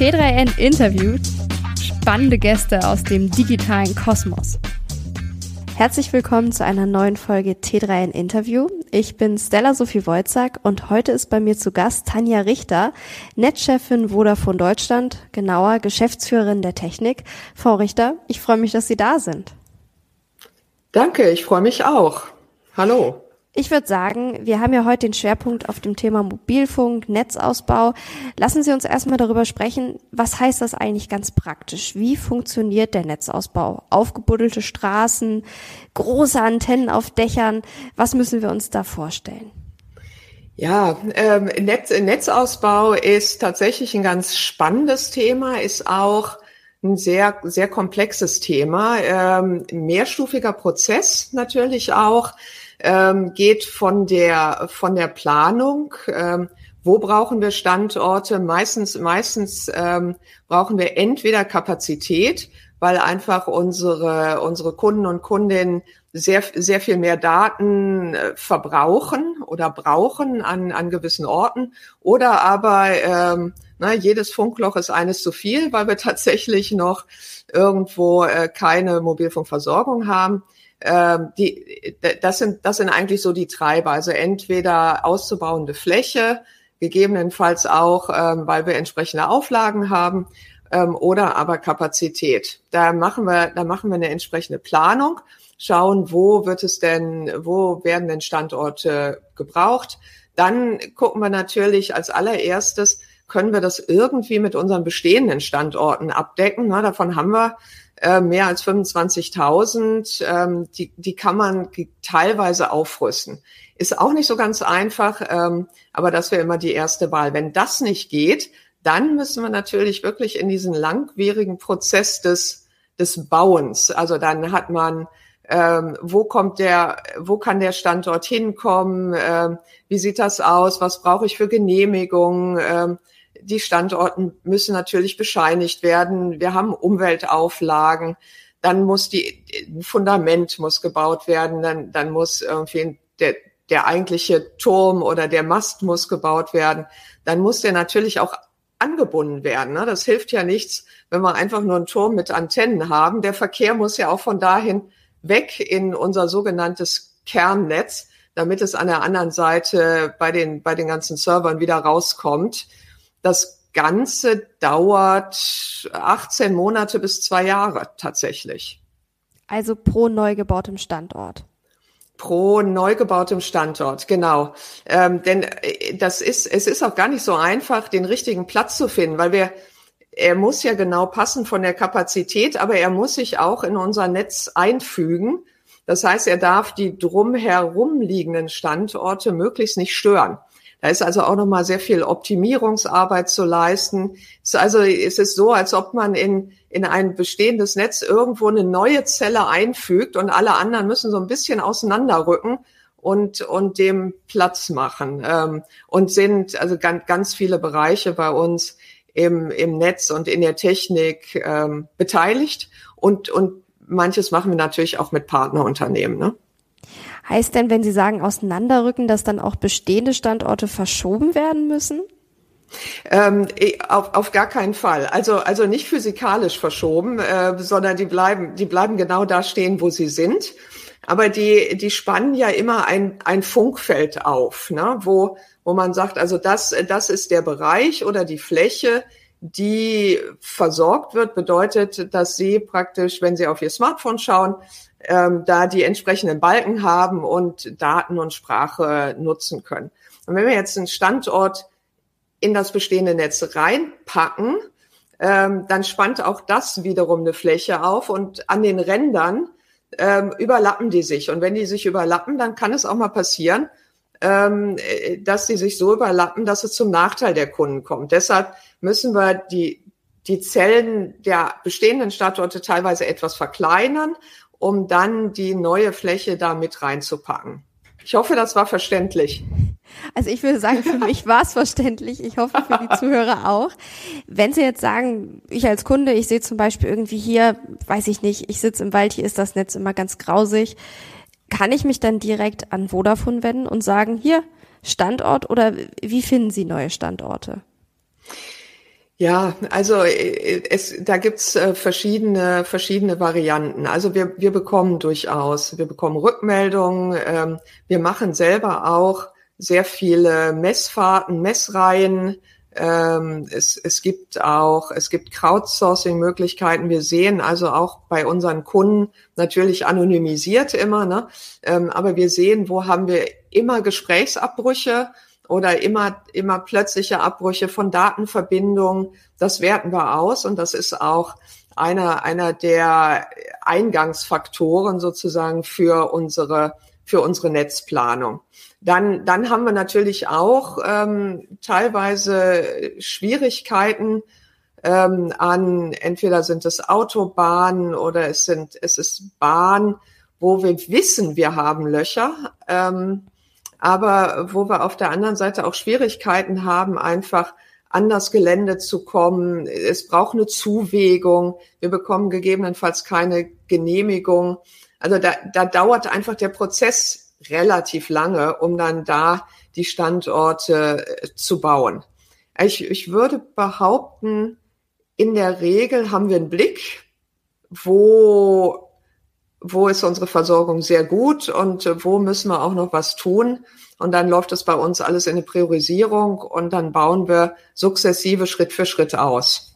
T3N interviewt spannende Gäste aus dem digitalen Kosmos. Herzlich willkommen zu einer neuen Folge T3N Interview. Ich bin Stella Sophie Wojcak und heute ist bei mir zu Gast Tanja Richter, Netzchefin Vodafone Deutschland, genauer Geschäftsführerin der Technik. Frau Richter, ich freue mich, dass Sie da sind. Danke, ich freue mich auch. Hallo. Ich würde sagen, wir haben ja heute den Schwerpunkt auf dem Thema Mobilfunk, Netzausbau. Lassen Sie uns erstmal darüber sprechen, was heißt das eigentlich ganz praktisch? Wie funktioniert der Netzausbau? Aufgebuddelte Straßen, große Antennen auf Dächern, was müssen wir uns da vorstellen? Ja, ähm, Netz, Netzausbau ist tatsächlich ein ganz spannendes Thema, ist auch ein sehr, sehr komplexes Thema, ähm, mehrstufiger Prozess natürlich auch ähm, geht von der, von der Planung. Ähm, wo brauchen wir Standorte? Meistens, meistens ähm, brauchen wir entweder Kapazität, weil einfach unsere, unsere Kunden und Kundinnen sehr, sehr viel mehr Daten äh, verbrauchen oder brauchen an, an gewissen Orten. Oder aber ähm, na, jedes Funkloch ist eines zu viel, weil wir tatsächlich noch irgendwo äh, keine Mobilfunkversorgung haben ähm, die, das sind, das sind eigentlich so die Treiber. Also entweder auszubauende Fläche, gegebenenfalls auch, ähm, weil wir entsprechende Auflagen haben, ähm, oder aber Kapazität. Da machen wir, da machen wir eine entsprechende Planung, schauen, wo wird es denn, wo werden denn Standorte gebraucht. Dann gucken wir natürlich als allererstes, können wir das irgendwie mit unseren bestehenden Standorten abdecken. Na, davon haben wir äh, mehr als 25.000. Ähm, die, die kann man teilweise aufrüsten. Ist auch nicht so ganz einfach, ähm, aber das wäre immer die erste Wahl. Wenn das nicht geht, dann müssen wir natürlich wirklich in diesen langwierigen Prozess des, des Bauens. Also dann hat man ähm, wo kommt der, wo kann der Standort hinkommen, ähm, wie sieht das aus, was brauche ich für Genehmigungen, ähm, die Standorten müssen natürlich bescheinigt werden. Wir haben Umweltauflagen. Dann muss die, ein Fundament muss gebaut werden. Dann, dann muss irgendwie der, der eigentliche Turm oder der Mast muss gebaut werden. Dann muss der natürlich auch angebunden werden. Ne? Das hilft ja nichts, wenn wir einfach nur einen Turm mit Antennen haben. Der Verkehr muss ja auch von dahin weg in unser sogenanntes Kernnetz, damit es an der anderen Seite bei den, bei den ganzen Servern wieder rauskommt. Das Ganze dauert 18 Monate bis zwei Jahre tatsächlich. Also pro neu gebautem Standort. Pro neu gebautem Standort, genau. Ähm, denn äh, das ist, es ist auch gar nicht so einfach, den richtigen Platz zu finden, weil wir, er muss ja genau passen von der Kapazität, aber er muss sich auch in unser Netz einfügen. Das heißt, er darf die drumherum liegenden Standorte möglichst nicht stören. Da ist also auch nochmal sehr viel Optimierungsarbeit zu leisten. Also es ist so, als ob man in, in ein bestehendes Netz irgendwo eine neue Zelle einfügt und alle anderen müssen so ein bisschen auseinanderrücken und, und dem Platz machen. Ähm, und sind also ganz, ganz viele Bereiche bei uns im, im Netz und in der Technik ähm, beteiligt. Und, und manches machen wir natürlich auch mit Partnerunternehmen. Ne? Heißt denn, wenn Sie sagen auseinanderrücken, dass dann auch bestehende Standorte verschoben werden müssen? Ähm, auf, auf gar keinen Fall. Also, also nicht physikalisch verschoben, äh, sondern die bleiben, die bleiben genau da stehen, wo sie sind. Aber die, die spannen ja immer ein, ein Funkfeld auf, ne? wo, wo man sagt, also das, das ist der Bereich oder die Fläche, die versorgt wird, bedeutet, dass Sie praktisch, wenn Sie auf Ihr Smartphone schauen, ähm, da die entsprechenden Balken haben und Daten und Sprache nutzen können. Und wenn wir jetzt einen Standort in das bestehende Netz reinpacken, ähm, dann spannt auch das wiederum eine Fläche auf und an den Rändern ähm, überlappen die sich. Und wenn die sich überlappen, dann kann es auch mal passieren, ähm, dass sie sich so überlappen, dass es zum Nachteil der Kunden kommt. Deshalb müssen wir die, die Zellen der bestehenden Standorte teilweise etwas verkleinern um dann die neue Fläche da mit reinzupacken. Ich hoffe, das war verständlich. Also ich würde sagen, für mich war es verständlich. Ich hoffe für die Zuhörer auch. Wenn Sie jetzt sagen, ich als Kunde, ich sehe zum Beispiel irgendwie hier, weiß ich nicht, ich sitze im Wald, hier ist das Netz immer ganz grausig, kann ich mich dann direkt an Vodafone wenden und sagen, hier Standort oder wie finden Sie neue Standorte? Ja, also äh, es, da gibt's äh, verschiedene, verschiedene Varianten. Also wir, wir bekommen durchaus, wir bekommen Rückmeldungen. Ähm, wir machen selber auch sehr viele Messfahrten, Messreihen. Ähm, es, es gibt auch, es gibt Crowdsourcing-Möglichkeiten. Wir sehen also auch bei unseren Kunden natürlich anonymisiert immer, ne? Ähm, aber wir sehen, wo haben wir immer Gesprächsabbrüche oder immer, immer plötzliche Abbrüche von Datenverbindungen. Das werten wir aus und das ist auch einer, einer der Eingangsfaktoren sozusagen für unsere, für unsere Netzplanung. Dann, dann haben wir natürlich auch ähm, teilweise Schwierigkeiten ähm, an, entweder sind es Autobahnen oder es sind, es ist Bahn, wo wir wissen, wir haben Löcher. Ähm, aber wo wir auf der anderen Seite auch Schwierigkeiten haben, einfach an das Gelände zu kommen. Es braucht eine Zuwegung. Wir bekommen gegebenenfalls keine Genehmigung. Also da, da dauert einfach der Prozess relativ lange, um dann da die Standorte äh, zu bauen. Ich, ich würde behaupten, in der Regel haben wir einen Blick, wo wo ist unsere Versorgung sehr gut und äh, wo müssen wir auch noch was tun. Und dann läuft es bei uns alles in eine Priorisierung und dann bauen wir sukzessive Schritt für Schritt aus.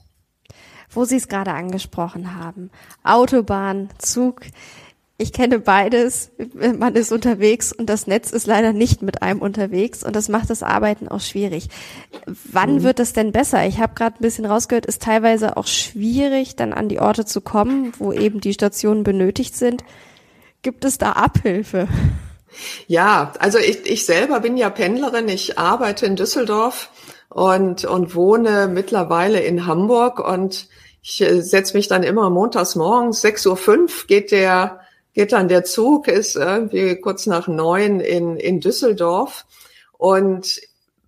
Wo Sie es gerade angesprochen haben, Autobahn, Zug, ich kenne beides. Man ist unterwegs und das Netz ist leider nicht mit einem unterwegs und das macht das Arbeiten auch schwierig. Wann mhm. wird das denn besser? Ich habe gerade ein bisschen rausgehört, ist teilweise auch schwierig, dann an die Orte zu kommen, wo eben die Stationen benötigt sind. Gibt es da Abhilfe? Ja, also ich, ich selber bin ja Pendlerin. Ich arbeite in Düsseldorf und, und wohne mittlerweile in Hamburg und ich äh, setze mich dann immer montags morgens, 6.05 Uhr geht der geht dann der Zug, ist irgendwie kurz nach neun in, in Düsseldorf und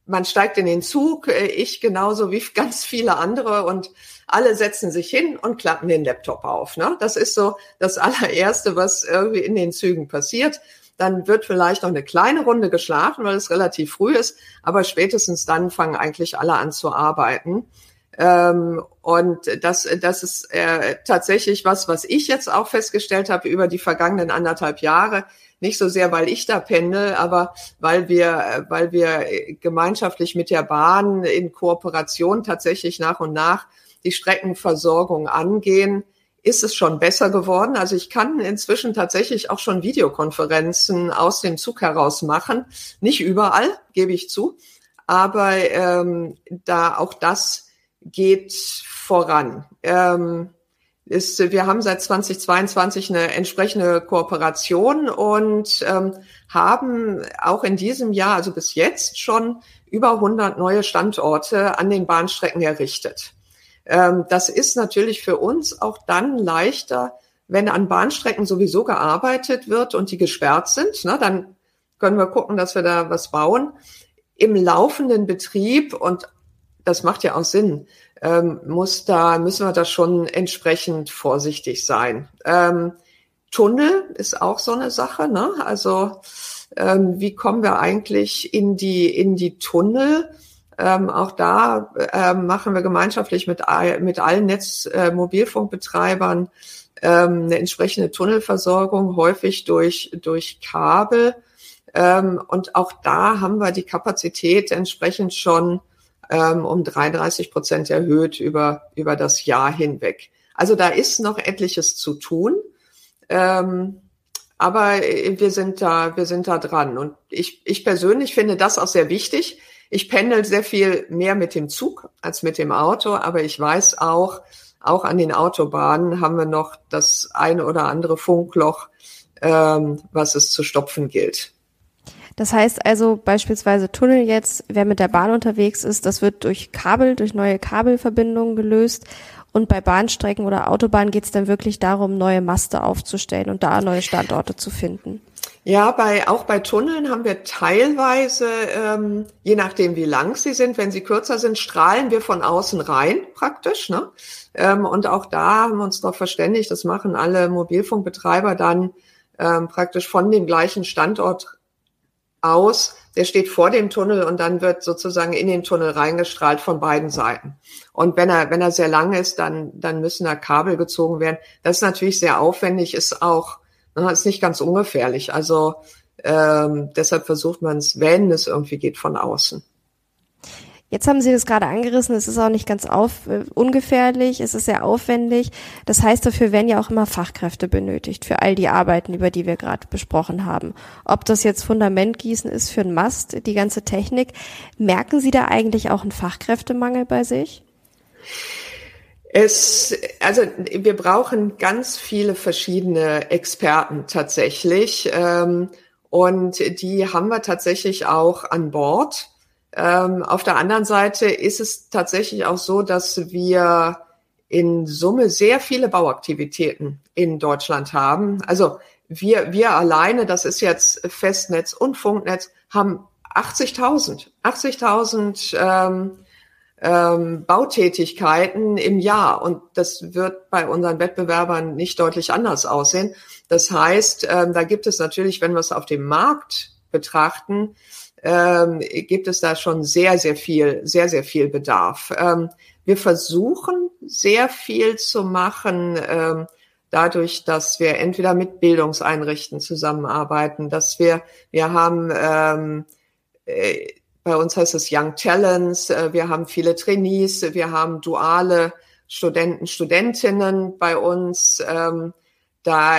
man steigt in den Zug, äh, ich genauso wie ganz viele andere und alle setzen sich hin und klappen den Laptop auf. Ne? Das ist so das allererste, was irgendwie in den Zügen passiert. Dann wird vielleicht noch eine kleine Runde geschlafen, weil es relativ früh ist, aber spätestens dann fangen eigentlich alle an zu arbeiten. Ähm, und das, das ist äh, tatsächlich was, was ich jetzt auch festgestellt habe über die vergangenen anderthalb Jahre. Nicht so sehr, weil ich da pendel, aber weil wir, weil wir gemeinschaftlich mit der Bahn in Kooperation tatsächlich nach und nach die Streckenversorgung angehen, ist es schon besser geworden. Also ich kann inzwischen tatsächlich auch schon Videokonferenzen aus dem Zug heraus machen. Nicht überall, gebe ich zu. Aber ähm, da auch das geht voran. Ähm, ist, wir haben seit 2022 eine entsprechende Kooperation und ähm, haben auch in diesem Jahr, also bis jetzt schon über 100 neue Standorte an den Bahnstrecken errichtet. Ähm, das ist natürlich für uns auch dann leichter, wenn an Bahnstrecken sowieso gearbeitet wird und die gesperrt sind. Ne, dann können wir gucken, dass wir da was bauen. Im laufenden Betrieb und das macht ja auch Sinn, ähm, muss da, müssen wir da schon entsprechend vorsichtig sein. Ähm, Tunnel ist auch so eine Sache, ne? Also ähm, wie kommen wir eigentlich in die in die Tunnel? Ähm, auch da ähm, machen wir gemeinschaftlich mit, mit allen Netzmobilfunkbetreibern äh, ähm, eine entsprechende Tunnelversorgung, häufig durch, durch Kabel. Ähm, und auch da haben wir die Kapazität entsprechend schon ähm, um 33 Prozent erhöht über, über das Jahr hinweg. Also da ist noch etliches zu tun. Ähm, aber wir sind da, wir sind da dran. Und ich, ich persönlich finde das auch sehr wichtig. Ich pendel sehr viel mehr mit dem Zug als mit dem Auto, aber ich weiß auch, auch an den Autobahnen haben wir noch das eine oder andere Funkloch, ähm, was es zu stopfen gilt. Das heißt also beispielsweise Tunnel jetzt, wer mit der Bahn unterwegs ist, das wird durch Kabel, durch neue Kabelverbindungen gelöst. Und bei Bahnstrecken oder Autobahnen geht es dann wirklich darum, neue Maste aufzustellen und da neue Standorte zu finden. Ja, bei, auch bei Tunneln haben wir teilweise, ähm, je nachdem wie lang sie sind, wenn sie kürzer sind, strahlen wir von außen rein praktisch. Ne? Ähm, und auch da haben wir uns darauf verständigt, das machen alle Mobilfunkbetreiber dann ähm, praktisch von dem gleichen Standort aus, der steht vor dem Tunnel und dann wird sozusagen in den Tunnel reingestrahlt von beiden Seiten. Und wenn er, wenn er sehr lang ist, dann, dann müssen da Kabel gezogen werden. Das ist natürlich sehr aufwendig, ist auch, na, ist nicht ganz ungefährlich. Also ähm, deshalb versucht man es, wenn es irgendwie geht, von außen. Jetzt haben Sie das gerade angerissen, es ist auch nicht ganz auf, äh, ungefährlich, es ist sehr aufwendig. Das heißt, dafür werden ja auch immer Fachkräfte benötigt für all die Arbeiten, über die wir gerade besprochen haben. Ob das jetzt Fundamentgießen ist für einen Mast, die ganze Technik. Merken Sie da eigentlich auch einen Fachkräftemangel bei sich? Es, also wir brauchen ganz viele verschiedene Experten tatsächlich. Ähm, und die haben wir tatsächlich auch an Bord. Ähm, auf der anderen Seite ist es tatsächlich auch so, dass wir in Summe sehr viele Bauaktivitäten in Deutschland haben. Also wir, wir alleine, das ist jetzt Festnetz und Funknetz, haben 80.000, 80.000 ähm, ähm, Bautätigkeiten im Jahr. Und das wird bei unseren Wettbewerbern nicht deutlich anders aussehen. Das heißt, ähm, da gibt es natürlich, wenn wir es auf dem Markt betrachten, ähm, gibt es da schon sehr, sehr viel, sehr, sehr viel Bedarf. Ähm, wir versuchen sehr viel zu machen, ähm, dadurch, dass wir entweder mit Bildungseinrichten zusammenarbeiten, dass wir, wir haben, ähm, äh, bei uns heißt es Young Talents, äh, wir haben viele Trainees, wir haben duale Studenten, Studentinnen bei uns. Ähm, da,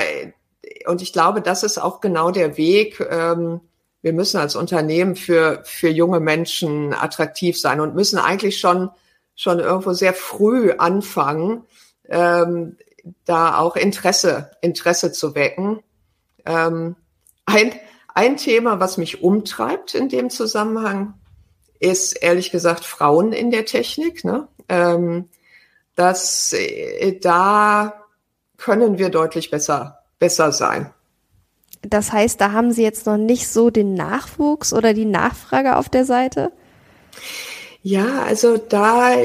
und ich glaube, das ist auch genau der Weg, ähm, wir müssen als Unternehmen für, für junge Menschen attraktiv sein und müssen eigentlich schon, schon irgendwo sehr früh anfangen, ähm, da auch Interesse, Interesse zu wecken. Ähm, ein, ein Thema, was mich umtreibt in dem Zusammenhang, ist ehrlich gesagt Frauen in der Technik. Ne? Ähm, dass äh, da können wir deutlich besser, besser sein. Das heißt, da haben Sie jetzt noch nicht so den Nachwuchs oder die Nachfrage auf der Seite? Ja, also da,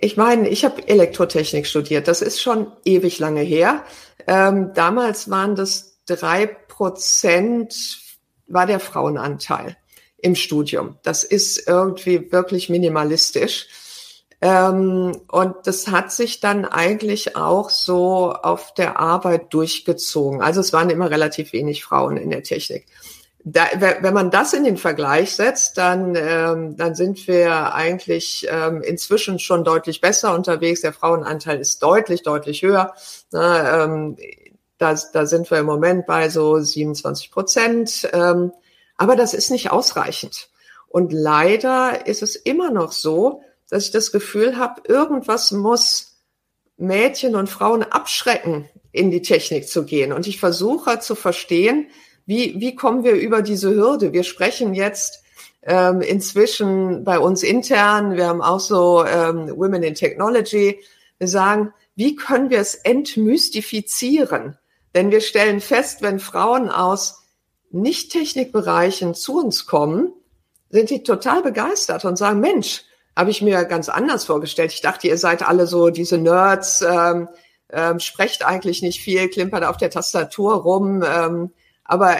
ich meine, ich habe Elektrotechnik studiert. Das ist schon ewig lange her. Ähm, damals waren das drei Prozent war der Frauenanteil im Studium. Das ist irgendwie wirklich minimalistisch. Ähm, und das hat sich dann eigentlich auch so auf der Arbeit durchgezogen. Also es waren immer relativ wenig Frauen in der Technik. Da, wenn man das in den Vergleich setzt, dann, ähm, dann sind wir eigentlich ähm, inzwischen schon deutlich besser unterwegs. Der Frauenanteil ist deutlich, deutlich höher. Na, ähm, da, da sind wir im Moment bei so 27 Prozent. Ähm, aber das ist nicht ausreichend. Und leider ist es immer noch so, dass ich das Gefühl habe, irgendwas muss Mädchen und Frauen abschrecken, in die Technik zu gehen. Und ich versuche zu verstehen, wie, wie kommen wir über diese Hürde? Wir sprechen jetzt ähm, inzwischen bei uns intern, wir haben auch so ähm, Women in Technology, wir sagen, wie können wir es entmystifizieren? Denn wir stellen fest, wenn Frauen aus Nicht-Technikbereichen zu uns kommen, sind die total begeistert und sagen, Mensch, habe ich mir ganz anders vorgestellt. Ich dachte, ihr seid alle so diese Nerds, ähm, ähm, sprecht eigentlich nicht viel, klimpert auf der Tastatur rum, ähm, aber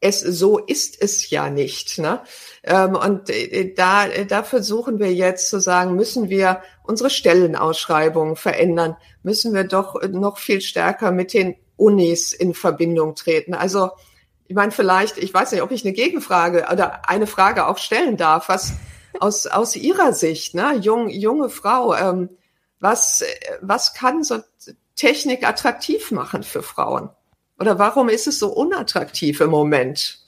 es so ist es ja nicht. Ne? Ähm, und äh, da, da versuchen wir jetzt zu sagen, müssen wir unsere Stellenausschreibungen verändern, müssen wir doch noch viel stärker mit den Unis in Verbindung treten. Also ich meine, vielleicht, ich weiß nicht, ob ich eine Gegenfrage oder eine Frage auch stellen darf. Was, aus, aus Ihrer Sicht, ne, jung, junge Frau, ähm, was, was kann so Technik attraktiv machen für Frauen? Oder warum ist es so unattraktiv im Moment?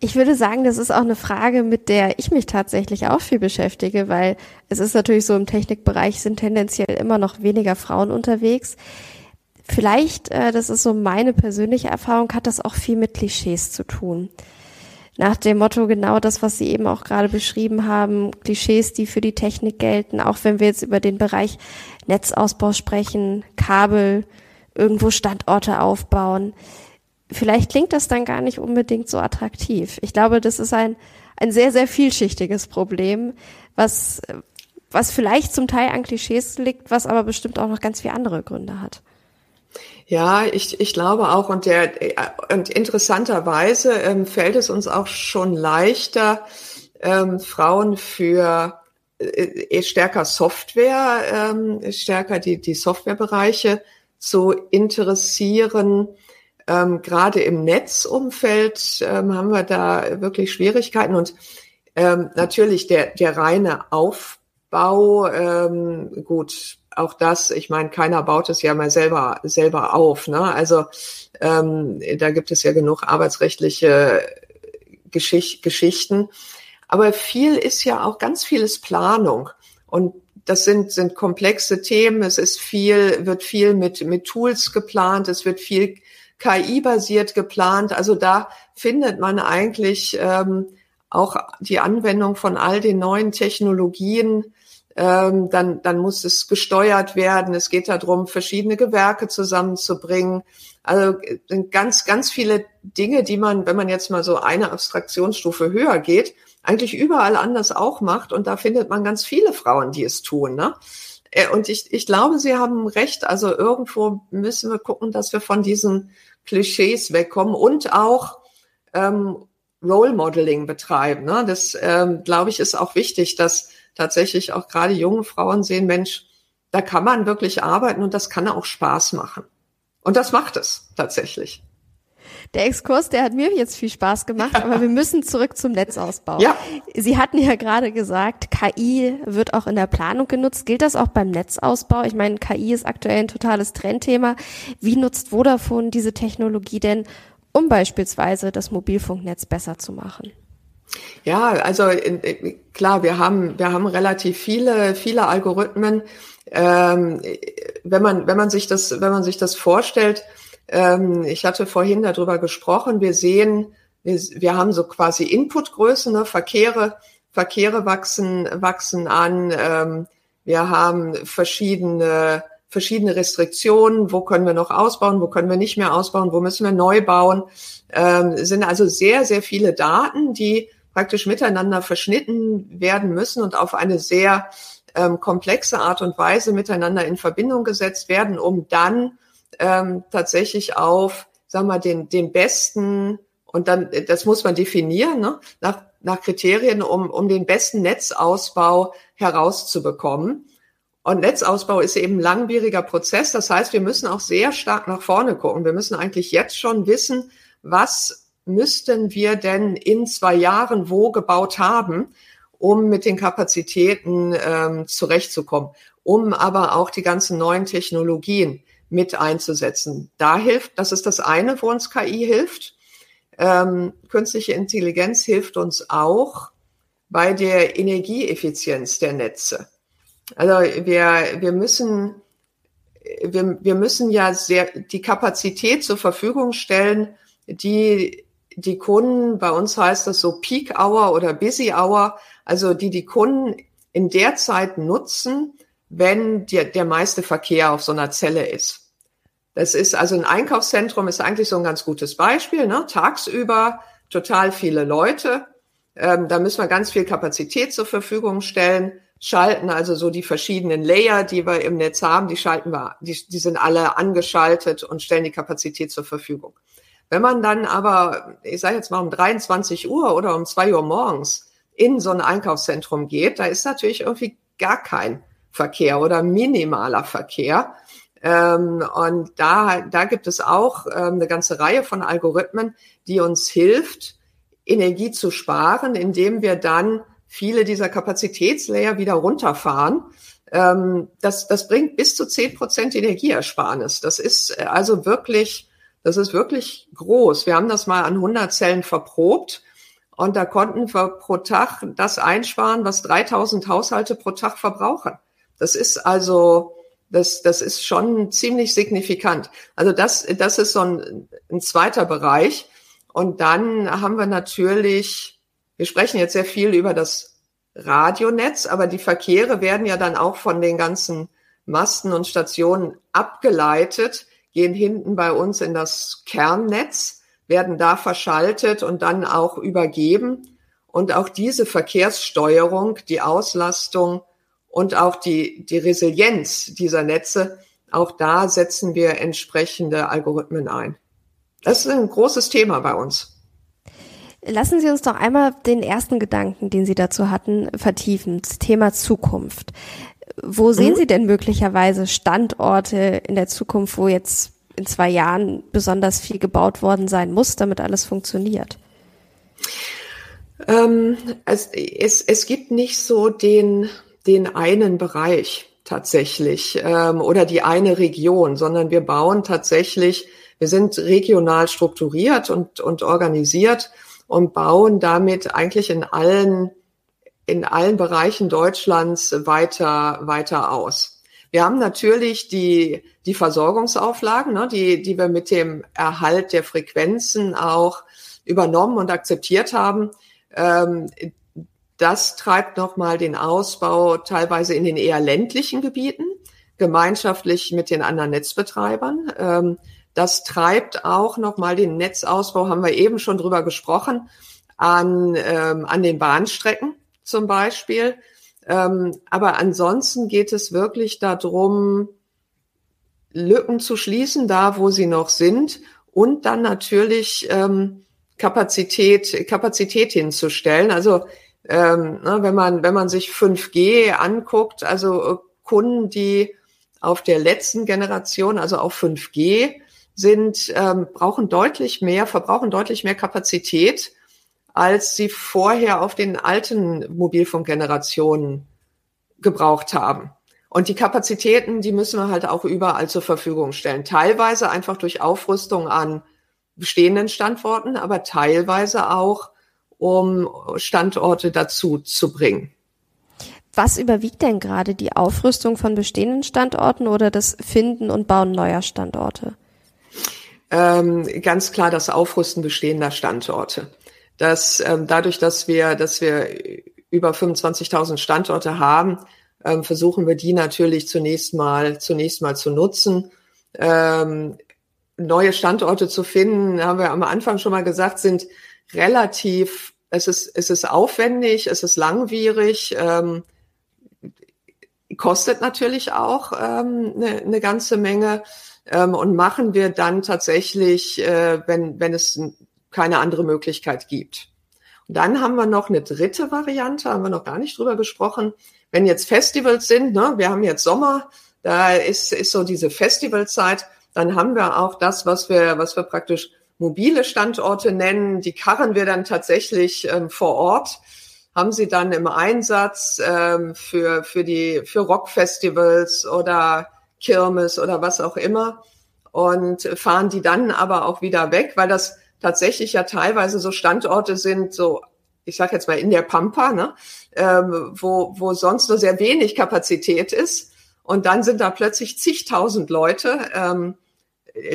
Ich würde sagen, das ist auch eine Frage, mit der ich mich tatsächlich auch viel beschäftige, weil es ist natürlich so, im Technikbereich sind tendenziell immer noch weniger Frauen unterwegs. Vielleicht, äh, das ist so meine persönliche Erfahrung, hat das auch viel mit Klischees zu tun nach dem Motto genau das, was Sie eben auch gerade beschrieben haben, Klischees, die für die Technik gelten, auch wenn wir jetzt über den Bereich Netzausbau sprechen, Kabel, irgendwo Standorte aufbauen. Vielleicht klingt das dann gar nicht unbedingt so attraktiv. Ich glaube, das ist ein, ein sehr, sehr vielschichtiges Problem, was, was vielleicht zum Teil an Klischees liegt, was aber bestimmt auch noch ganz viele andere Gründe hat. Ja, ich, ich glaube auch und der und interessanterweise ähm, fällt es uns auch schon leichter, ähm, Frauen für äh, stärker Software, ähm, stärker die die Softwarebereiche zu interessieren. Ähm, Gerade im Netzumfeld ähm, haben wir da wirklich Schwierigkeiten und ähm, natürlich der der reine Aufbau, ähm, gut, auch das, ich meine, keiner baut es ja mal selber selber auf. Ne? Also ähm, da gibt es ja genug arbeitsrechtliche Geschicht, Geschichten. Aber viel ist ja auch ganz vieles Planung. Und das sind, sind komplexe Themen. Es ist viel, wird viel mit, mit Tools geplant. Es wird viel KI-basiert geplant. Also da findet man eigentlich ähm, auch die Anwendung von all den neuen Technologien ähm, dann, dann muss es gesteuert werden. Es geht darum, verschiedene Gewerke zusammenzubringen. Also sind ganz, ganz viele Dinge, die man, wenn man jetzt mal so eine Abstraktionsstufe höher geht, eigentlich überall anders auch macht. Und da findet man ganz viele Frauen, die es tun. Ne? Äh, und ich, ich glaube, Sie haben recht. Also irgendwo müssen wir gucken, dass wir von diesen Klischees wegkommen und auch ähm, Role Modeling betreiben. Ne? Das, ähm, glaube ich, ist auch wichtig, dass tatsächlich auch gerade junge Frauen sehen, Mensch, da kann man wirklich arbeiten und das kann auch Spaß machen. Und das macht es tatsächlich. Der Exkurs, der hat mir jetzt viel Spaß gemacht, aber wir müssen zurück zum Netzausbau. Ja. Sie hatten ja gerade gesagt, KI wird auch in der Planung genutzt. Gilt das auch beim Netzausbau? Ich meine, KI ist aktuell ein totales Trendthema. Wie nutzt Vodafone diese Technologie denn, um beispielsweise das Mobilfunknetz besser zu machen? Ja, also klar, wir haben wir haben relativ viele viele Algorithmen. Ähm, wenn man wenn man sich das wenn man sich das vorstellt, ähm, ich hatte vorhin darüber gesprochen. Wir sehen, wir, wir haben so quasi Inputgrößen, ne, Verkehre Verkehre wachsen wachsen an. Ähm, wir haben verschiedene verschiedene Restriktionen. Wo können wir noch ausbauen? Wo können wir nicht mehr ausbauen? Wo müssen wir neu bauen? Ähm, sind also sehr sehr viele Daten, die praktisch miteinander verschnitten werden müssen und auf eine sehr ähm, komplexe Art und Weise miteinander in Verbindung gesetzt werden, um dann ähm, tatsächlich auf, sagen wir, den, den besten, und dann, das muss man definieren, ne, nach, nach Kriterien, um, um den besten Netzausbau herauszubekommen. Und Netzausbau ist eben ein langwieriger Prozess. Das heißt, wir müssen auch sehr stark nach vorne gucken. Wir müssen eigentlich jetzt schon wissen, was müssten wir denn in zwei Jahren wo gebaut haben, um mit den Kapazitäten ähm, zurechtzukommen, um aber auch die ganzen neuen Technologien mit einzusetzen. Da hilft, das ist das eine, wo uns KI hilft. Ähm, künstliche Intelligenz hilft uns auch bei der Energieeffizienz der Netze. Also wir, wir müssen, wir, wir müssen ja sehr die Kapazität zur Verfügung stellen, die die Kunden, bei uns heißt das so Peak Hour oder Busy Hour, also die die Kunden in der Zeit nutzen, wenn der, der meiste Verkehr auf so einer Zelle ist. Das ist also ein Einkaufszentrum ist eigentlich so ein ganz gutes Beispiel. Ne? Tagsüber total viele Leute. Ähm, da müssen wir ganz viel Kapazität zur Verfügung stellen, schalten also so die verschiedenen Layer, die wir im Netz haben, die schalten wir, die, die sind alle angeschaltet und stellen die Kapazität zur Verfügung. Wenn man dann aber, ich sage jetzt mal um 23 Uhr oder um 2 Uhr morgens in so ein Einkaufszentrum geht, da ist natürlich irgendwie gar kein Verkehr oder minimaler Verkehr. Ähm, und da, da gibt es auch ähm, eine ganze Reihe von Algorithmen, die uns hilft, Energie zu sparen, indem wir dann viele dieser Kapazitätslayer wieder runterfahren. Ähm, das, das bringt bis zu zehn Prozent Energieersparnis. Das ist äh, also wirklich das ist wirklich groß. Wir haben das mal an 100 Zellen verprobt und da konnten wir pro Tag das einsparen, was 3000 Haushalte pro Tag verbrauchen. Das ist also, das, das ist schon ziemlich signifikant. Also das, das ist so ein, ein zweiter Bereich. Und dann haben wir natürlich, wir sprechen jetzt sehr viel über das Radionetz, aber die Verkehre werden ja dann auch von den ganzen Masten und Stationen abgeleitet gehen hinten bei uns in das Kernnetz, werden da verschaltet und dann auch übergeben. Und auch diese Verkehrssteuerung, die Auslastung und auch die, die Resilienz dieser Netze auch da setzen wir entsprechende Algorithmen ein. Das ist ein großes Thema bei uns. Lassen Sie uns doch einmal den ersten Gedanken, den Sie dazu hatten, vertiefen. Das Thema Zukunft. Wo sehen mhm. Sie denn möglicherweise Standorte in der Zukunft, wo jetzt in zwei Jahren besonders viel gebaut worden sein muss, damit alles funktioniert? Ähm, es, es, es gibt nicht so den, den einen Bereich tatsächlich ähm, oder die eine Region, sondern wir bauen tatsächlich, wir sind regional strukturiert und, und organisiert und bauen damit eigentlich in allen, in allen Bereichen Deutschlands weiter, weiter aus. Wir haben natürlich die, die Versorgungsauflagen, ne, die, die wir mit dem Erhalt der Frequenzen auch übernommen und akzeptiert haben. Ähm, das treibt nochmal den Ausbau teilweise in den eher ländlichen Gebieten, gemeinschaftlich mit den anderen Netzbetreibern. Ähm, das treibt auch nochmal den Netzausbau, haben wir eben schon drüber gesprochen, an, ähm, an den Bahnstrecken zum Beispiel. Ähm, aber ansonsten geht es wirklich darum, Lücken zu schließen, da wo sie noch sind und dann natürlich ähm, Kapazität, Kapazität hinzustellen. Also ähm, ne, wenn man wenn man sich 5G anguckt, also äh, Kunden, die auf der letzten Generation, also auf 5G sind, ähm, brauchen deutlich mehr, verbrauchen deutlich mehr Kapazität, als sie vorher auf den alten Mobilfunkgenerationen gebraucht haben. Und die Kapazitäten, die müssen wir halt auch überall zur Verfügung stellen. Teilweise einfach durch Aufrüstung an bestehenden Standorten, aber teilweise auch, um Standorte dazu zu bringen. Was überwiegt denn gerade die Aufrüstung von bestehenden Standorten oder das Finden und Bauen neuer Standorte? Ähm, ganz klar das Aufrüsten bestehender Standorte. Das, ähm, dadurch, dass wir, dass wir über 25.000 Standorte haben, ähm, versuchen wir die natürlich zunächst mal, zunächst mal zu nutzen. Ähm, neue Standorte zu finden, haben wir am Anfang schon mal gesagt, sind relativ, es ist, es ist aufwendig, es ist langwierig, ähm, kostet natürlich auch ähm, eine, eine ganze Menge ähm, und machen wir dann tatsächlich, äh, wenn, wenn es keine andere Möglichkeit gibt. Und dann haben wir noch eine dritte Variante, haben wir noch gar nicht drüber gesprochen wenn jetzt Festivals sind, ne, wir haben jetzt Sommer, da ist, ist so diese Festivalzeit, dann haben wir auch das, was wir, was wir praktisch mobile Standorte nennen. Die karren wir dann tatsächlich ähm, vor Ort, haben sie dann im Einsatz ähm, für, für die, für Rockfestivals oder Kirmes oder was auch immer und fahren die dann aber auch wieder weg, weil das tatsächlich ja teilweise so Standorte sind, so ich sage jetzt mal in der Pampa, ne, ähm, wo, wo sonst nur sehr wenig Kapazität ist. Und dann sind da plötzlich zigtausend Leute. Ähm,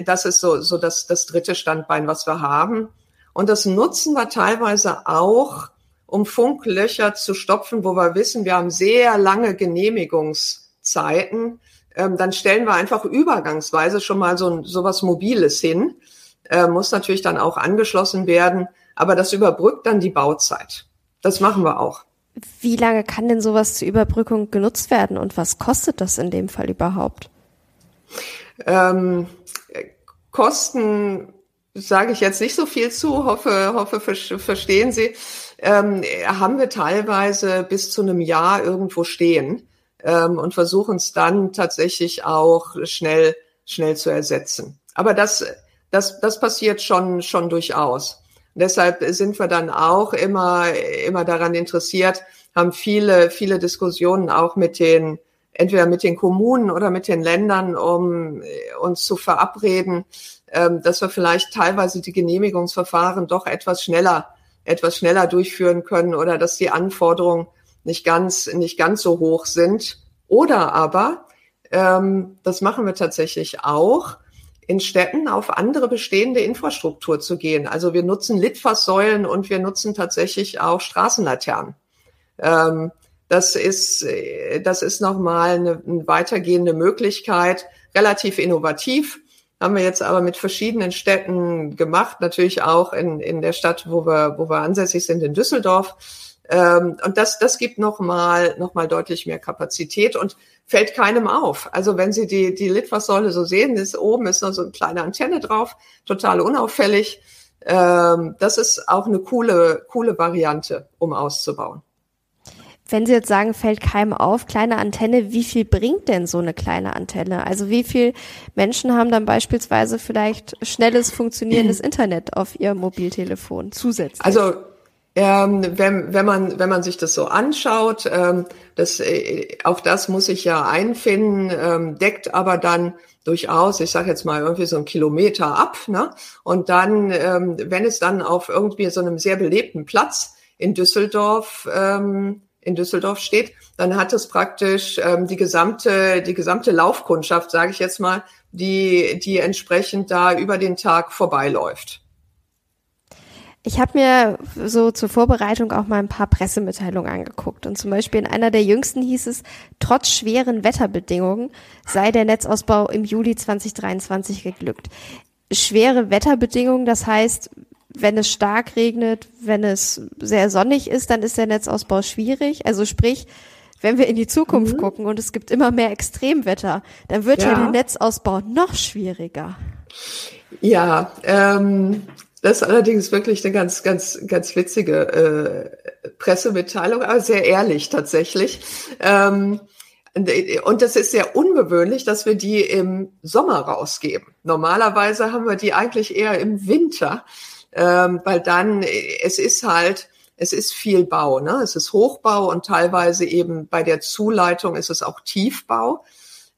das ist so, so das, das dritte Standbein, was wir haben. Und das nutzen wir teilweise auch, um Funklöcher zu stopfen, wo wir wissen, wir haben sehr lange Genehmigungszeiten. Ähm, dann stellen wir einfach übergangsweise schon mal so, so was Mobiles hin. Äh, muss natürlich dann auch angeschlossen werden, aber das überbrückt dann die Bauzeit. Das machen wir auch. Wie lange kann denn sowas zur Überbrückung genutzt werden und was kostet das in dem Fall überhaupt? Ähm, Kosten sage ich jetzt nicht so viel zu, hoffe, hoffe verstehen Sie, ähm, haben wir teilweise bis zu einem Jahr irgendwo stehen ähm, und versuchen es dann tatsächlich auch schnell, schnell zu ersetzen. Aber das, das, das passiert schon, schon durchaus deshalb sind wir dann auch immer, immer daran interessiert, haben viele, viele Diskussionen auch mit den, entweder mit den Kommunen oder mit den Ländern, um äh, uns zu verabreden, ähm, dass wir vielleicht teilweise die Genehmigungsverfahren doch etwas schneller, etwas schneller durchführen können oder dass die Anforderungen nicht ganz, nicht ganz so hoch sind. Oder aber, ähm, das machen wir tatsächlich auch, in Städten auf andere bestehende Infrastruktur zu gehen. Also wir nutzen Litfaßsäulen und wir nutzen tatsächlich auch Straßenlaternen. Ähm, das ist, äh, das ist nochmal eine, eine weitergehende Möglichkeit, relativ innovativ. Haben wir jetzt aber mit verschiedenen Städten gemacht, natürlich auch in, in der Stadt, wo wir, wo wir ansässig sind, in Düsseldorf. Ähm, und das, das gibt nochmal noch mal deutlich mehr Kapazität und fällt keinem auf. Also wenn Sie die, die Litfaßsäule so sehen, ist oben ist noch so eine kleine Antenne drauf, total unauffällig. Ähm, das ist auch eine coole, coole Variante, um auszubauen. Wenn Sie jetzt sagen, fällt keinem auf, kleine Antenne, wie viel bringt denn so eine kleine Antenne? Also wie viel Menschen haben dann beispielsweise vielleicht schnelles funktionierendes Internet auf ihr Mobiltelefon zusätzlich? Also ähm, wenn, wenn, man, wenn man sich das so anschaut, ähm, das, äh, auch das muss ich ja einfinden, ähm, deckt aber dann durchaus, ich sage jetzt mal irgendwie so einen Kilometer ab. Ne? Und dann, wenn es dann auf irgendwie so einem sehr belebten Platz in Düsseldorf in Düsseldorf steht, dann hat es praktisch die gesamte die gesamte Laufkundschaft, sage ich jetzt mal, die die entsprechend da über den Tag vorbeiläuft. Ich habe mir so zur Vorbereitung auch mal ein paar Pressemitteilungen angeguckt. Und zum Beispiel in einer der jüngsten hieß es, trotz schweren Wetterbedingungen sei der Netzausbau im Juli 2023 geglückt. Schwere Wetterbedingungen, das heißt, wenn es stark regnet, wenn es sehr sonnig ist, dann ist der Netzausbau schwierig. Also sprich, wenn wir in die Zukunft mhm. gucken und es gibt immer mehr Extremwetter, dann wird ja, ja der Netzausbau noch schwieriger. Ja, ähm, das ist allerdings wirklich eine ganz, ganz, ganz witzige äh, Pressemitteilung, aber sehr ehrlich tatsächlich. Ähm, und das ist sehr ungewöhnlich, dass wir die im Sommer rausgeben. Normalerweise haben wir die eigentlich eher im Winter, ähm, weil dann, es ist halt, es ist viel Bau, ne? Es ist Hochbau und teilweise eben bei der Zuleitung ist es auch Tiefbau.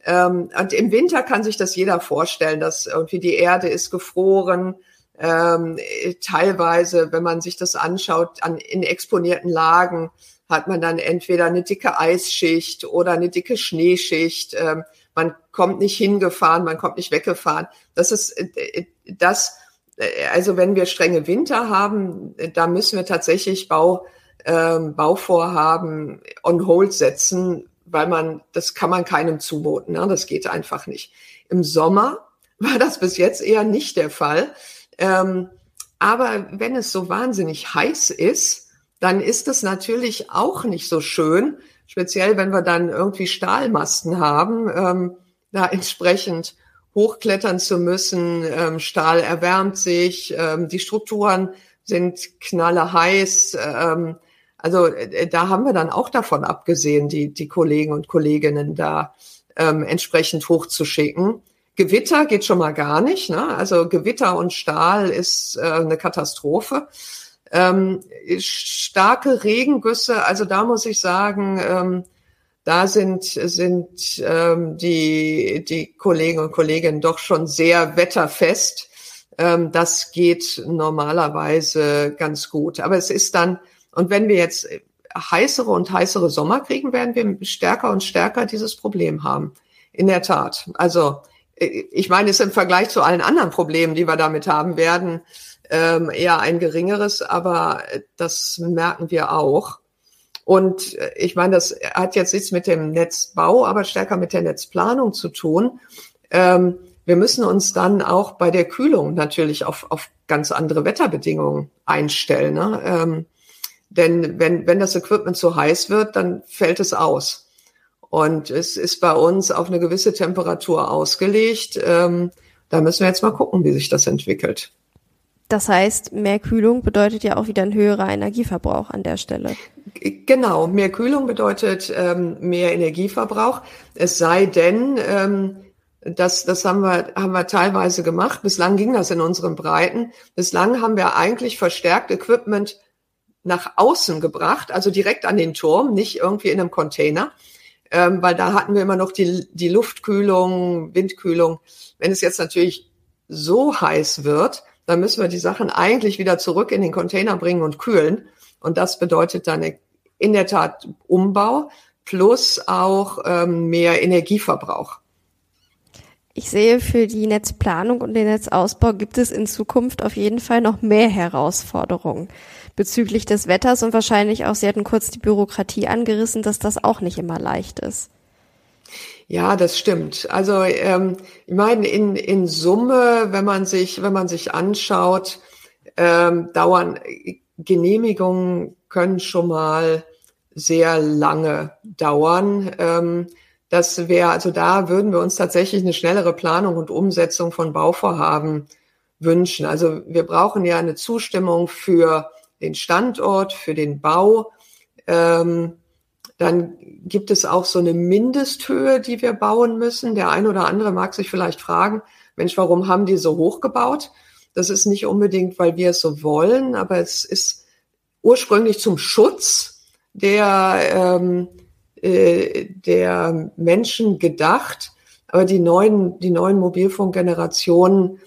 Ähm, und im Winter kann sich das jeder vorstellen, dass irgendwie die Erde ist gefroren, ähm, teilweise, wenn man sich das anschaut, an, in exponierten Lagen hat man dann entweder eine dicke Eisschicht oder eine dicke Schneeschicht. Ähm, man kommt nicht hingefahren, man kommt nicht weggefahren. Das ist äh, das, äh, also wenn wir strenge Winter haben, da müssen wir tatsächlich Bau, ähm, Bauvorhaben on hold setzen, weil man, das kann man keinem zumuten. Ne? Das geht einfach nicht. Im Sommer war das bis jetzt eher nicht der Fall. Ähm, aber wenn es so wahnsinnig heiß ist, dann ist es natürlich auch nicht so schön, speziell wenn wir dann irgendwie Stahlmasten haben, ähm, da entsprechend hochklettern zu müssen. Ähm, Stahl erwärmt sich, ähm, die Strukturen sind knalleheiß. Ähm, also äh, da haben wir dann auch davon abgesehen, die, die Kollegen und Kolleginnen da ähm, entsprechend hochzuschicken. Gewitter geht schon mal gar nicht. Ne? Also Gewitter und Stahl ist äh, eine Katastrophe. Ähm, starke Regengüsse, also da muss ich sagen, ähm, da sind, sind ähm, die, die Kollegen und Kolleginnen doch schon sehr wetterfest. Ähm, das geht normalerweise ganz gut. Aber es ist dann, und wenn wir jetzt heißere und heißere Sommer kriegen, werden wir stärker und stärker dieses Problem haben. In der Tat. Also ich meine, es ist im Vergleich zu allen anderen Problemen, die wir damit haben werden, ähm, eher ein geringeres, aber das merken wir auch. Und äh, ich meine, das hat jetzt nichts mit dem Netzbau, aber stärker mit der Netzplanung zu tun. Ähm, wir müssen uns dann auch bei der Kühlung natürlich auf, auf ganz andere Wetterbedingungen einstellen. Ne? Ähm, denn wenn, wenn das Equipment zu heiß wird, dann fällt es aus. Und es ist bei uns auf eine gewisse Temperatur ausgelegt. Ähm, da müssen wir jetzt mal gucken, wie sich das entwickelt. Das heißt, mehr Kühlung bedeutet ja auch wieder ein höherer Energieverbrauch an der Stelle. Genau, mehr Kühlung bedeutet ähm, mehr Energieverbrauch. Es sei denn, ähm, das, das haben wir, haben wir teilweise gemacht. Bislang ging das in unseren Breiten. Bislang haben wir eigentlich verstärkt Equipment nach außen gebracht, also direkt an den Turm, nicht irgendwie in einem Container ähm, weil da hatten wir immer noch die, die Luftkühlung, Windkühlung. Wenn es jetzt natürlich so heiß wird, dann müssen wir die Sachen eigentlich wieder zurück in den Container bringen und kühlen. Und das bedeutet dann in der Tat Umbau plus auch ähm, mehr Energieverbrauch. Ich sehe, für die Netzplanung und den Netzausbau gibt es in Zukunft auf jeden Fall noch mehr Herausforderungen bezüglich des Wetters und wahrscheinlich auch, Sie hatten kurz die Bürokratie angerissen, dass das auch nicht immer leicht ist. Ja, das stimmt. Also ähm, ich meine, in, in Summe, wenn man sich, wenn man sich anschaut, ähm, dauern Genehmigungen können schon mal sehr lange dauern. Ähm, das wäre, also da würden wir uns tatsächlich eine schnellere Planung und Umsetzung von Bauvorhaben wünschen. Also wir brauchen ja eine Zustimmung für den Standort, für den Bau. Ähm, dann gibt es auch so eine Mindesthöhe, die wir bauen müssen. Der ein oder andere mag sich vielleicht fragen, Mensch, warum haben die so hoch gebaut? Das ist nicht unbedingt, weil wir es so wollen, aber es ist ursprünglich zum Schutz der, ähm, äh, der Menschen gedacht. Aber die neuen, die neuen Mobilfunkgenerationen,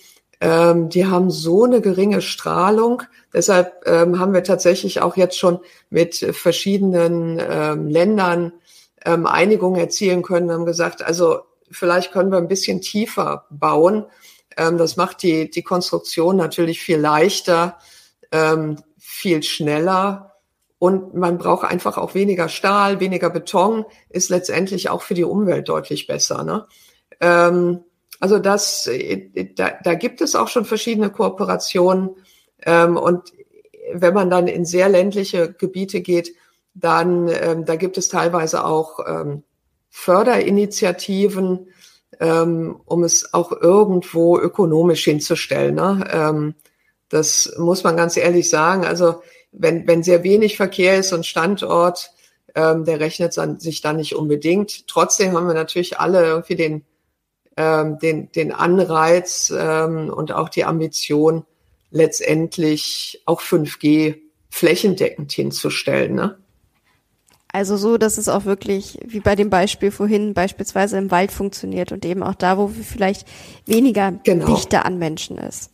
ähm, die haben so eine geringe Strahlung. Deshalb ähm, haben wir tatsächlich auch jetzt schon mit verschiedenen ähm, Ländern ähm, Einigungen erzielen können, haben gesagt, also vielleicht können wir ein bisschen tiefer bauen. Ähm, das macht die, die Konstruktion natürlich viel leichter, ähm, viel schneller. Und man braucht einfach auch weniger Stahl, weniger Beton, ist letztendlich auch für die Umwelt deutlich besser. Ne? Ähm, also das, da, da gibt es auch schon verschiedene Kooperationen. Ähm, und wenn man dann in sehr ländliche Gebiete geht, dann ähm, da gibt es teilweise auch ähm, Förderinitiativen, ähm, um es auch irgendwo ökonomisch hinzustellen. Ne? Ähm, das muss man ganz ehrlich sagen. Also wenn, wenn sehr wenig Verkehr ist und Standort, ähm, der rechnet dann, sich dann nicht unbedingt. Trotzdem haben wir natürlich alle irgendwie den, ähm, den, den Anreiz ähm, und auch die Ambition, letztendlich auch 5G flächendeckend hinzustellen. Ne? Also so, dass es auch wirklich, wie bei dem Beispiel vorhin, beispielsweise im Wald funktioniert und eben auch da, wo vielleicht weniger genau. Dichte an Menschen ist.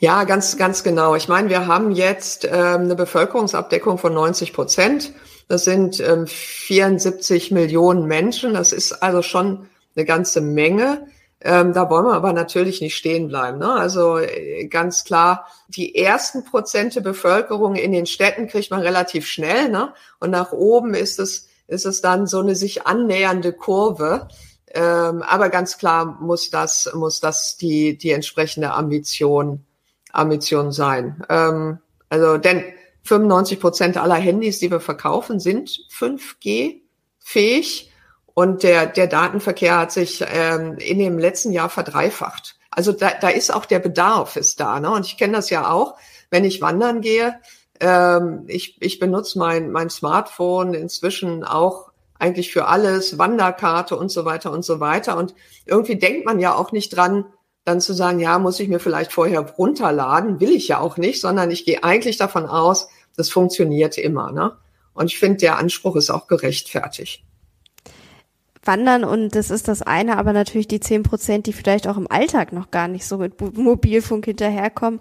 Ja, ganz, ganz genau. Ich meine, wir haben jetzt ähm, eine Bevölkerungsabdeckung von 90 Prozent. Das sind ähm, 74 Millionen Menschen. Das ist also schon eine ganze Menge. Ähm, da wollen wir aber natürlich nicht stehen bleiben. Ne? Also äh, ganz klar, die ersten Prozente Bevölkerung in den Städten kriegt man relativ schnell. Ne? Und nach oben ist es, ist es dann so eine sich annähernde Kurve. Ähm, aber ganz klar muss das, muss das die, die entsprechende Ambition, Ambition sein. Ähm, also, denn 95 Prozent aller Handys, die wir verkaufen, sind 5G fähig. Und der, der Datenverkehr hat sich ähm, in dem letzten Jahr verdreifacht. Also da, da ist auch der Bedarf ist da. Ne? Und ich kenne das ja auch, wenn ich wandern gehe. Ähm, ich, ich benutze mein, mein Smartphone inzwischen auch eigentlich für alles, Wanderkarte und so weiter und so weiter. Und irgendwie denkt man ja auch nicht dran, dann zu sagen, ja, muss ich mir vielleicht vorher runterladen, will ich ja auch nicht, sondern ich gehe eigentlich davon aus, das funktioniert immer. Ne? Und ich finde, der Anspruch ist auch gerechtfertigt. Wandern und das ist das eine, aber natürlich die zehn Prozent, die vielleicht auch im Alltag noch gar nicht so mit Mobilfunk hinterherkommen.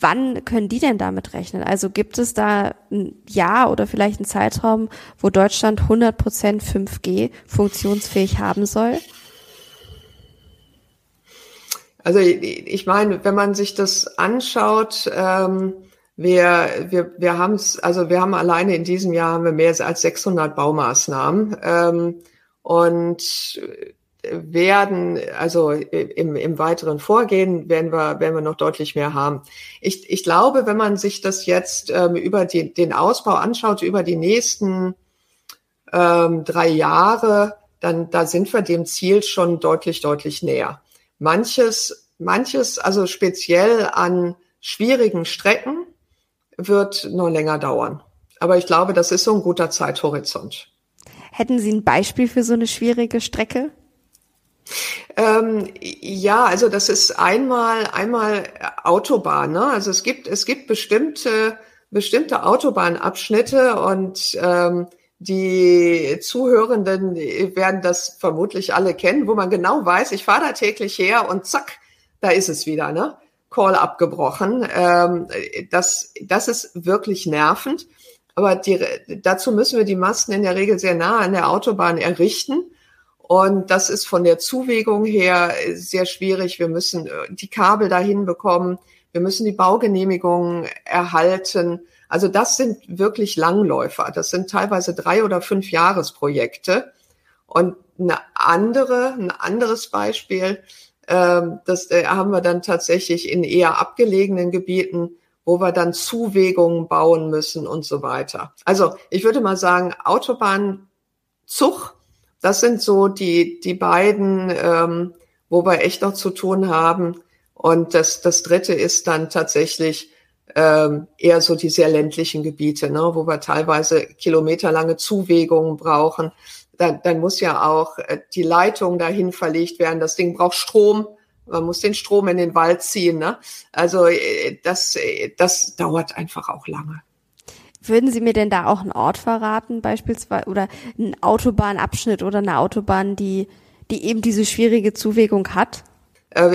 Wann können die denn damit rechnen? Also gibt es da ein Jahr oder vielleicht einen Zeitraum, wo Deutschland 100 Prozent 5G funktionsfähig haben soll? Also ich meine, wenn man sich das anschaut, ähm, wir, wir, wir haben es, also wir haben alleine in diesem Jahr haben wir mehr als 600 Baumaßnahmen. Ähm, und werden, also im, im weiteren Vorgehen werden wir, werden wir noch deutlich mehr haben. Ich, ich glaube, wenn man sich das jetzt ähm, über die, den Ausbau anschaut, über die nächsten ähm, drei Jahre, dann da sind wir dem Ziel schon deutlich, deutlich näher. Manches, manches, also speziell an schwierigen Strecken, wird noch länger dauern. Aber ich glaube, das ist so ein guter Zeithorizont. Hätten Sie ein Beispiel für so eine schwierige Strecke? Ähm, ja, also das ist einmal einmal Autobahn. Ne? Also es gibt es gibt bestimmte bestimmte Autobahnabschnitte und ähm, die Zuhörenden werden das vermutlich alle kennen, wo man genau weiß, ich fahre da täglich her und zack, da ist es wieder, ne? Call abgebrochen. Ähm, das, das ist wirklich nervend. Aber die, dazu müssen wir die Masten in der Regel sehr nah an der Autobahn errichten. Und das ist von der Zuwägung her sehr schwierig. Wir müssen äh, die Kabel dahin bekommen. Wir müssen die Baugenehmigungen erhalten. Also das sind wirklich Langläufer. Das sind teilweise drei oder fünf Jahresprojekte. Und eine andere, ein anderes Beispiel, ähm, das äh, haben wir dann tatsächlich in eher abgelegenen Gebieten, wo wir dann Zuwegungen bauen müssen und so weiter. Also ich würde mal sagen, Autobahn, Zug, das sind so die, die beiden, ähm, wo wir echt noch zu tun haben. Und das, das dritte ist dann tatsächlich ähm, eher so die sehr ländlichen Gebiete, ne, wo wir teilweise kilometerlange Zuwegungen brauchen. Dann, dann muss ja auch äh, die Leitung dahin verlegt werden. Das Ding braucht Strom. Man muss den Strom in den Wald ziehen. Ne? Also äh, das, äh, das dauert einfach auch lange. Würden Sie mir denn da auch einen Ort verraten, beispielsweise, oder einen Autobahnabschnitt oder eine Autobahn, die, die eben diese schwierige Zuwägung hat?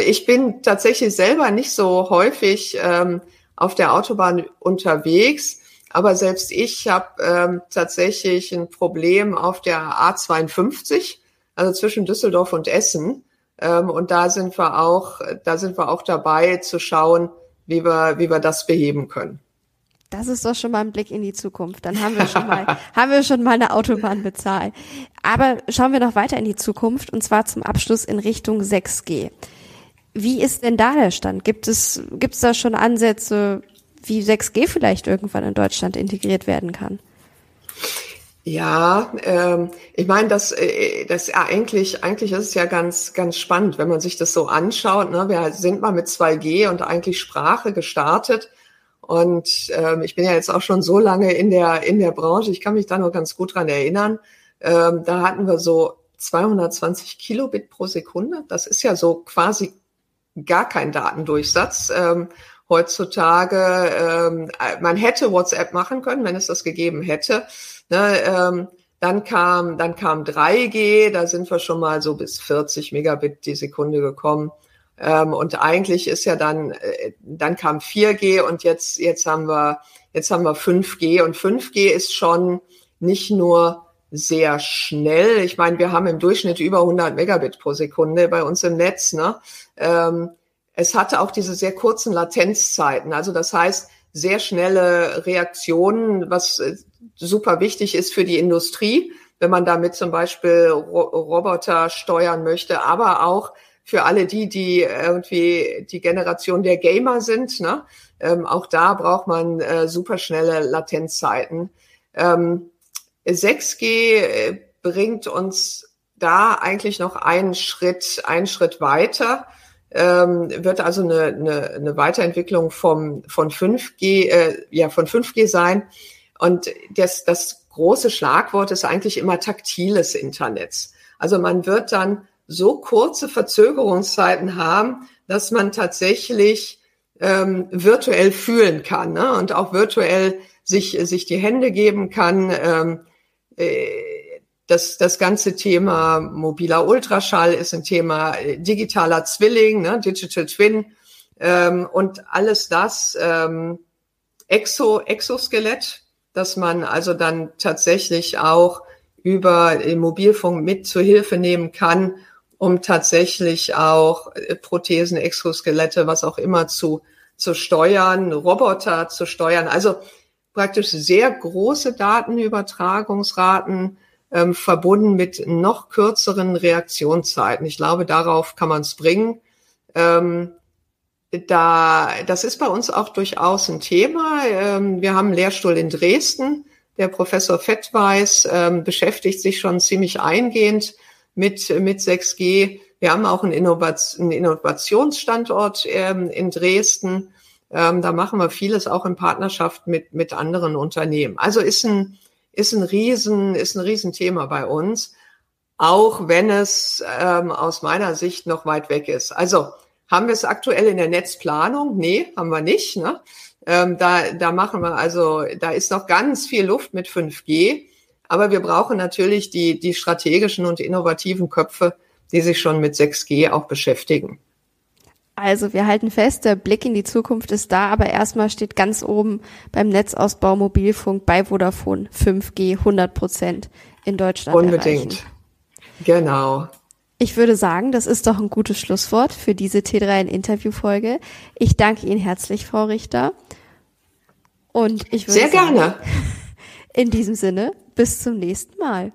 Ich bin tatsächlich selber nicht so häufig ähm, auf der Autobahn unterwegs, aber selbst ich habe ähm, tatsächlich ein Problem auf der A52, also zwischen Düsseldorf und Essen. Ähm, und da sind wir auch, da sind wir auch dabei zu schauen, wie wir, wie wir das beheben können. Das ist doch schon mal ein Blick in die Zukunft. Dann haben wir schon mal, haben wir schon mal eine Autobahn bezahlt. Aber schauen wir noch weiter in die Zukunft und zwar zum Abschluss in Richtung 6G. Wie ist denn da der Stand? Gibt es, gibt es da schon Ansätze, wie 6G vielleicht irgendwann in Deutschland integriert werden kann? Ja, ähm, ich meine, das, äh, das eigentlich, eigentlich ist es ja ganz, ganz spannend, wenn man sich das so anschaut. Ne? Wir sind mal mit 2G und eigentlich Sprache gestartet. Und ähm, ich bin ja jetzt auch schon so lange in der, in der Branche, ich kann mich da noch ganz gut dran erinnern. Ähm, da hatten wir so 220 Kilobit pro Sekunde. Das ist ja so quasi gar kein Datendurchsatz. Ähm, heutzutage, ähm, man hätte WhatsApp machen können, wenn es das gegeben hätte. Ne, ähm, dann kam, dann kam 3G, da sind wir schon mal so bis 40 Megabit die Sekunde gekommen. Ähm, und eigentlich ist ja dann, äh, dann kam 4G und jetzt, jetzt haben wir, jetzt haben wir 5G und 5G ist schon nicht nur sehr schnell. Ich meine, wir haben im Durchschnitt über 100 Megabit pro Sekunde bei uns im Netz. Ne? Ähm, es hatte auch diese sehr kurzen Latenzzeiten. Also das heißt, sehr schnelle Reaktionen, was äh, super wichtig ist für die Industrie, wenn man damit zum Beispiel Ro Roboter steuern möchte, aber auch für alle die, die irgendwie die Generation der Gamer sind. Ne? Ähm, auch da braucht man äh, super schnelle Latenzzeiten. Ähm, 6G äh, bringt uns da eigentlich noch einen Schritt, einen Schritt weiter ähm, wird also eine, eine, eine Weiterentwicklung vom, von 5G, äh, ja, von 5G sein. Und das, das große Schlagwort ist eigentlich immer taktiles Internet. Also man wird dann so kurze Verzögerungszeiten haben, dass man tatsächlich ähm, virtuell fühlen kann ne? und auch virtuell sich, sich die Hände geben kann. Ähm, äh, das, das ganze Thema mobiler Ultraschall ist ein Thema äh, digitaler Zwilling, ne, Digital Twin ähm, und alles das ähm, Exo, Exoskelett, dass man also dann tatsächlich auch über den Mobilfunk mit zur Hilfe nehmen kann, um tatsächlich auch äh, Prothesen, Exoskelette, was auch immer zu, zu steuern, Roboter zu steuern. Also praktisch sehr große Datenübertragungsraten, ähm, verbunden mit noch kürzeren Reaktionszeiten. Ich glaube, darauf kann man es bringen. Ähm, da, das ist bei uns auch durchaus ein Thema. Ähm, wir haben einen Lehrstuhl in Dresden. Der Professor Fettweis ähm, beschäftigt sich schon ziemlich eingehend mit, mit 6G. Wir haben auch einen, Innovation, einen Innovationsstandort ähm, in Dresden. Da machen wir vieles auch in Partnerschaft mit, mit anderen Unternehmen. Also ist ein, ist ein Riesen, ist ein Riesenthema bei uns, auch wenn es aus meiner Sicht noch weit weg ist. Also haben wir es aktuell in der Netzplanung? Nee, haben wir nicht. Ne? Ähm, da, da machen wir also, da ist noch ganz viel Luft mit 5G. Aber wir brauchen natürlich die, die strategischen und innovativen Köpfe, die sich schon mit 6G auch beschäftigen. Also wir halten fest, der Blick in die Zukunft ist da, aber erstmal steht ganz oben beim Netzausbau Mobilfunk bei Vodafone 5G 100 Prozent in Deutschland Unbedingt. Erreichen. Genau. Ich würde sagen, das ist doch ein gutes Schlusswort für diese T3 in Interviewfolge. Ich danke Ihnen herzlich, Frau Richter. Und ich würde Sehr sagen, gerne. In diesem Sinne, bis zum nächsten Mal.